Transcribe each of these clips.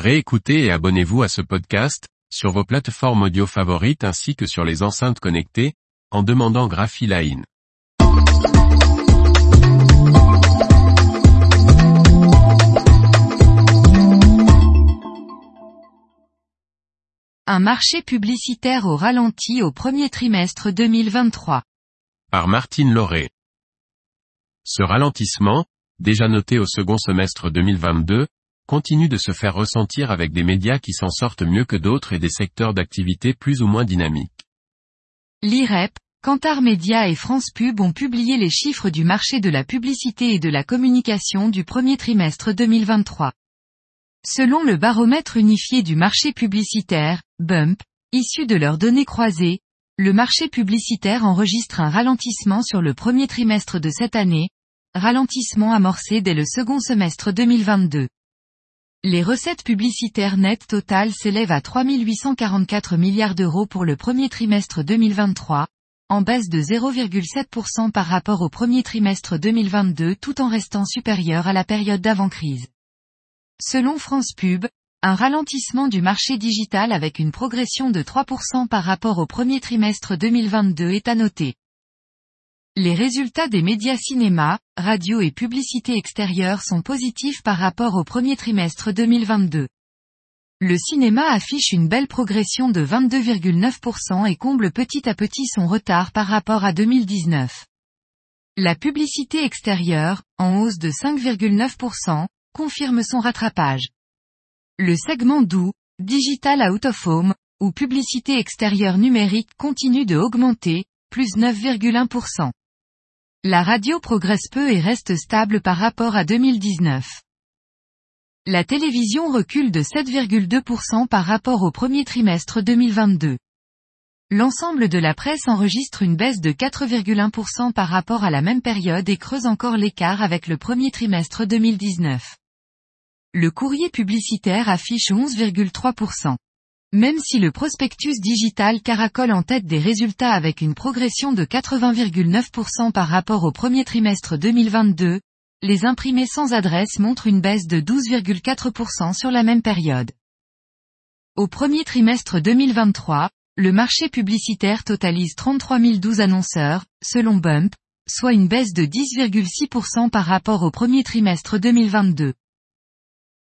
Réécoutez et abonnez-vous à ce podcast, sur vos plateformes audio favorites ainsi que sur les enceintes connectées, en demandant Graphiline. Un marché publicitaire au ralenti au premier trimestre 2023. Par Martine Lauré. Ce ralentissement, déjà noté au second semestre 2022, continue de se faire ressentir avec des médias qui s'en sortent mieux que d'autres et des secteurs d'activité plus ou moins dynamiques. L'IREP, Kantar Media et France Pub ont publié les chiffres du marché de la publicité et de la communication du premier trimestre 2023. Selon le baromètre unifié du marché publicitaire, BUMP, issu de leurs données croisées, le marché publicitaire enregistre un ralentissement sur le premier trimestre de cette année, ralentissement amorcé dès le second semestre 2022. Les recettes publicitaires nettes totales s'élèvent à 3844 milliards d'euros pour le premier trimestre 2023, en baisse de 0,7% par rapport au premier trimestre 2022 tout en restant supérieur à la période d'avant-crise. Selon France Pub, un ralentissement du marché digital avec une progression de 3% par rapport au premier trimestre 2022 est à noter. Les résultats des médias cinéma, radio et publicité extérieure sont positifs par rapport au premier trimestre 2022. Le cinéma affiche une belle progression de 22,9% et comble petit à petit son retard par rapport à 2019. La publicité extérieure, en hausse de 5,9%, confirme son rattrapage. Le segment doux, Digital Out of Home, ou publicité extérieure numérique continue de augmenter, plus 9,1%. La radio progresse peu et reste stable par rapport à 2019. La télévision recule de 7,2% par rapport au premier trimestre 2022. L'ensemble de la presse enregistre une baisse de 4,1% par rapport à la même période et creuse encore l'écart avec le premier trimestre 2019. Le courrier publicitaire affiche 11,3%. Même si le prospectus digital caracole en tête des résultats avec une progression de 80,9% par rapport au premier trimestre 2022, les imprimés sans adresse montrent une baisse de 12,4% sur la même période. Au premier trimestre 2023, le marché publicitaire totalise 33 012 annonceurs, selon Bump, soit une baisse de 10,6% par rapport au premier trimestre 2022.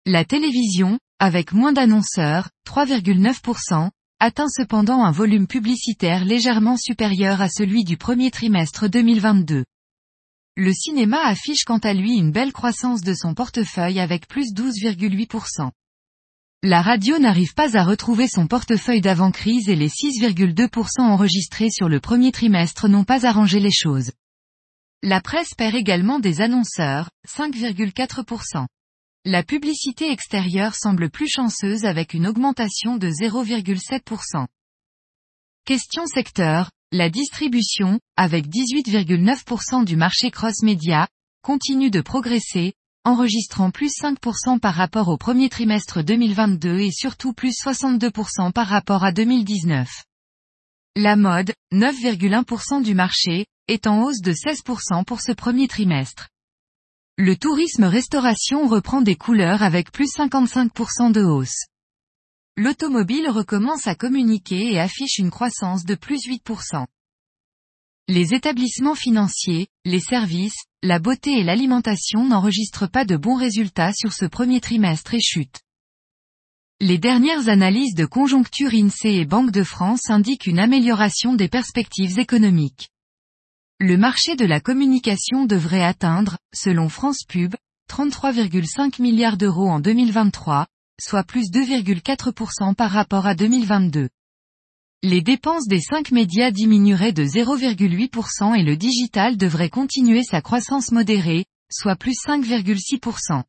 La télévision, avec moins d'annonceurs, 3,9%, atteint cependant un volume publicitaire légèrement supérieur à celui du premier trimestre 2022. Le cinéma affiche quant à lui une belle croissance de son portefeuille avec plus 12,8%. La radio n'arrive pas à retrouver son portefeuille d'avant-crise et les 6,2% enregistrés sur le premier trimestre n'ont pas arrangé les choses. La presse perd également des annonceurs, 5,4%. La publicité extérieure semble plus chanceuse avec une augmentation de 0,7%. Question secteur, la distribution, avec 18,9% du marché cross-média, continue de progresser, enregistrant plus 5% par rapport au premier trimestre 2022 et surtout plus 62% par rapport à 2019. La mode, 9,1% du marché, est en hausse de 16% pour ce premier trimestre. Le tourisme restauration reprend des couleurs avec plus 55% de hausse. L'automobile recommence à communiquer et affiche une croissance de plus 8%. Les établissements financiers, les services, la beauté et l'alimentation n'enregistrent pas de bons résultats sur ce premier trimestre et chutent. Les dernières analyses de conjoncture INSEE et Banque de France indiquent une amélioration des perspectives économiques. Le marché de la communication devrait atteindre, selon France Pub, 33,5 milliards d'euros en 2023, soit plus 2,4% par rapport à 2022. Les dépenses des cinq médias diminueraient de 0,8% et le digital devrait continuer sa croissance modérée, soit plus 5,6%.